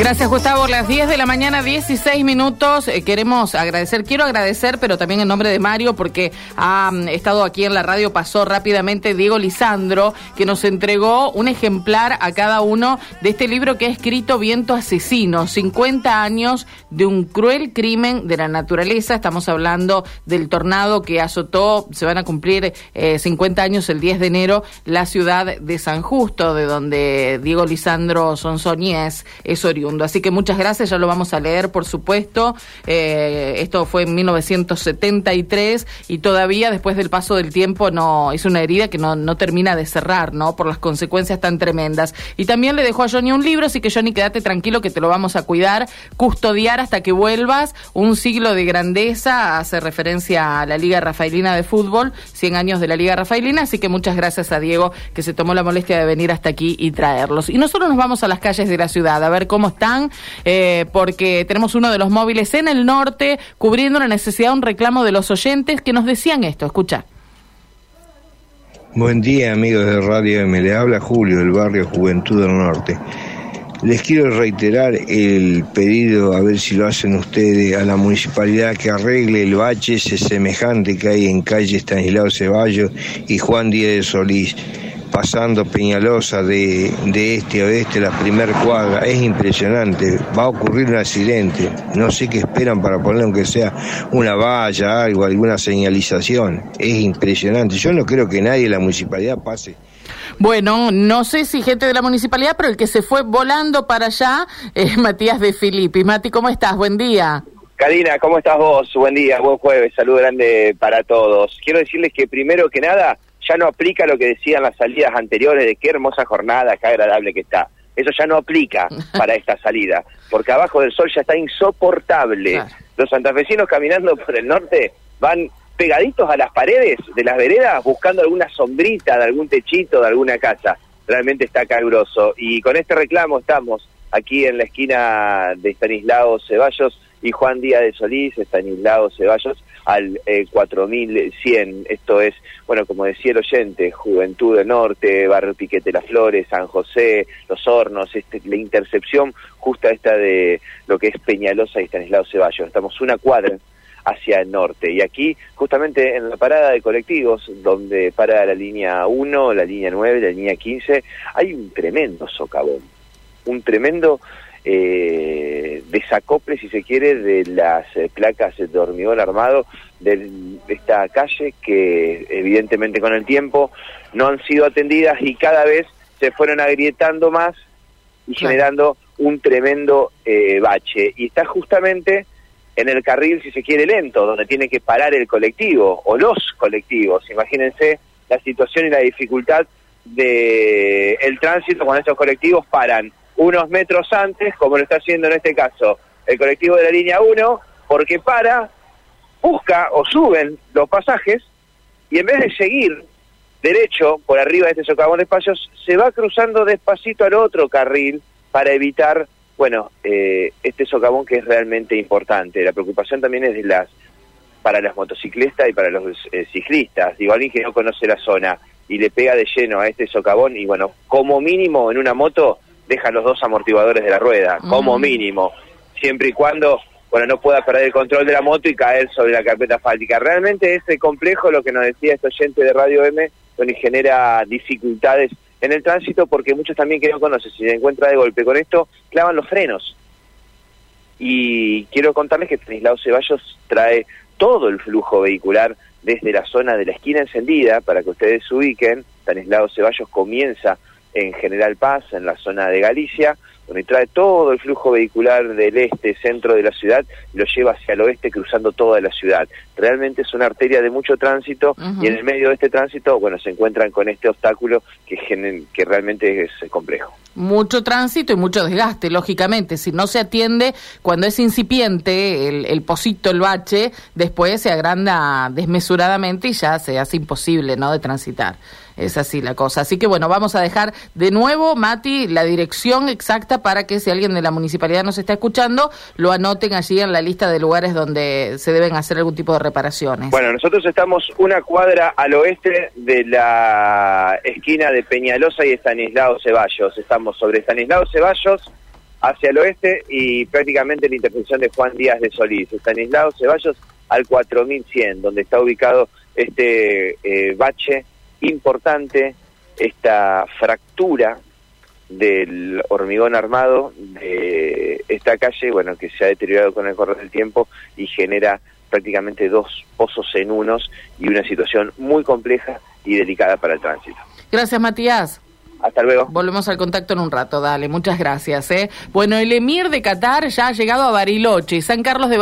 Gracias, Gustavo. Las 10 de la mañana, 16 minutos. Eh, queremos agradecer, quiero agradecer, pero también en nombre de Mario, porque ha mm, estado aquí en la radio, pasó rápidamente Diego Lisandro, que nos entregó un ejemplar a cada uno de este libro que ha escrito Viento Asesino, 50 años de un cruel crimen de la naturaleza. Estamos hablando del tornado que azotó, se van a cumplir 50 eh, años el 10 de enero, la ciudad de San Justo, de donde Diego Lisandro Sonsonies es oriundo. Así que muchas gracias, ya lo vamos a leer, por supuesto. Eh, esto fue en 1973 y todavía después del paso del tiempo no es una herida que no, no termina de cerrar, ¿no? Por las consecuencias tan tremendas. Y también le dejó a Johnny un libro, así que Johnny, quédate tranquilo que te lo vamos a cuidar, custodiar hasta que vuelvas. Un siglo de grandeza, hace referencia a la Liga Rafaelina de Fútbol, 100 años de la Liga Rafaelina, así que muchas gracias a Diego que se tomó la molestia de venir hasta aquí y traerlos. Y nosotros nos vamos a las calles de la ciudad a ver cómo eh, porque tenemos uno de los móviles en el norte cubriendo la necesidad, un reclamo de los oyentes que nos decían esto. Escucha. Buen día, amigos de Radio M. Le habla Julio del barrio Juventud del Norte. Les quiero reiterar el pedido, a ver si lo hacen ustedes, a la municipalidad que arregle el bache ese semejante que hay en calle Estanislao Ceballos y Juan Díaz Solís pasando Peñalosa de, de este a oeste, la primer cuadra, es impresionante, va a ocurrir un accidente, no sé qué esperan para poner aunque sea una valla, algo, alguna señalización, es impresionante, yo no creo que nadie de la municipalidad pase. Bueno, no sé si gente de la municipalidad, pero el que se fue volando para allá es Matías de Filippi. Mati, ¿cómo estás? Buen día. Karina, ¿cómo estás vos? Buen día, buen jueves, salud grande para todos. Quiero decirles que primero que nada, ya no aplica lo que decían las salidas anteriores de qué hermosa jornada, qué agradable que está. Eso ya no aplica para esta salida, porque abajo del sol ya está insoportable. Los santafesinos caminando por el norte van pegaditos a las paredes de las veredas buscando alguna sombrita de algún techito, de alguna casa. Realmente está caluroso. Y con este reclamo estamos aquí en la esquina de Estanislao Ceballos y Juan Díaz de Solís, Estanislao Ceballos, al 4100. Eh, Esto es, bueno, como decía el oyente, Juventud del Norte, Barrio Piquete Las Flores, San José, Los Hornos, este, la intercepción justa esta de lo que es Peñalosa y Estanislao Ceballos. Estamos una cuadra hacia el norte. Y aquí, justamente en la parada de colectivos, donde para la línea 1, la línea 9, la línea 15, hay un tremendo socavón. Un tremendo eh, desacople, si se quiere, de las eh, placas de hormigón armado de esta calle que evidentemente con el tiempo no han sido atendidas y cada vez se fueron agrietando más y generando un tremendo eh, bache. Y está justamente en el carril, si se quiere, lento, donde tiene que parar el colectivo o los colectivos. Imagínense la situación y la dificultad de el tránsito cuando estos colectivos paran unos metros antes, como lo está haciendo en este caso el colectivo de la línea 1, porque para, busca o suben los pasajes y en vez de seguir derecho por arriba de este socavón de espacios, se va cruzando despacito al otro carril para evitar, bueno, eh, este socavón que es realmente importante. La preocupación también es de las para las motociclistas y para los eh, ciclistas. Digo, alguien que no conoce la zona y le pega de lleno a este socavón y bueno, como mínimo en una moto deja los dos amortiguadores de la rueda, como mm. mínimo, siempre y cuando bueno no pueda perder el control de la moto y caer sobre la carpeta asfáltica. Realmente ese complejo, lo que nos decía este oyente de Radio M, donde genera dificultades en el tránsito porque muchos también que no conocen, si se encuentra de golpe con esto, clavan los frenos. Y quiero contarles que Stanislao Ceballos trae todo el flujo vehicular desde la zona de la esquina encendida, para que ustedes se ubiquen, Stanislao Ceballos comienza en General Paz, en la zona de Galicia, donde trae todo el flujo vehicular del este, centro de la ciudad, y lo lleva hacia el oeste cruzando toda la ciudad. Realmente es una arteria de mucho tránsito y en el medio de este tránsito, bueno, se encuentran con este obstáculo que, que realmente es complejo. Mucho tránsito y mucho desgaste, lógicamente. Si no se atiende cuando es incipiente el, el pocito, el bache, después se agranda desmesuradamente y ya se hace imposible, ¿no?, de transitar. Es así la cosa. Así que bueno, vamos a dejar de nuevo, Mati, la dirección exacta para que si alguien de la municipalidad nos está escuchando, lo anoten allí en la lista de lugares donde se deben hacer algún tipo de reparaciones. Bueno, nosotros estamos una cuadra al oeste de la esquina de Peñalosa y Estanislao Ceballos. Estamos sobre Estanislao Ceballos hacia el oeste y prácticamente la intersección de Juan Díaz de Solís. Estanislao Ceballos al 4100, donde está ubicado este eh, bache importante, esta fractura del hormigón armado de esta calle, bueno, que se ha deteriorado con el correr del tiempo y genera prácticamente dos pozos en unos y una situación muy compleja y delicada para el tránsito. Gracias, Matías. Hasta luego. Volvemos al contacto en un rato, dale, muchas gracias. ¿eh? Bueno, el emir de Qatar ya ha llegado a Bariloche, San Carlos de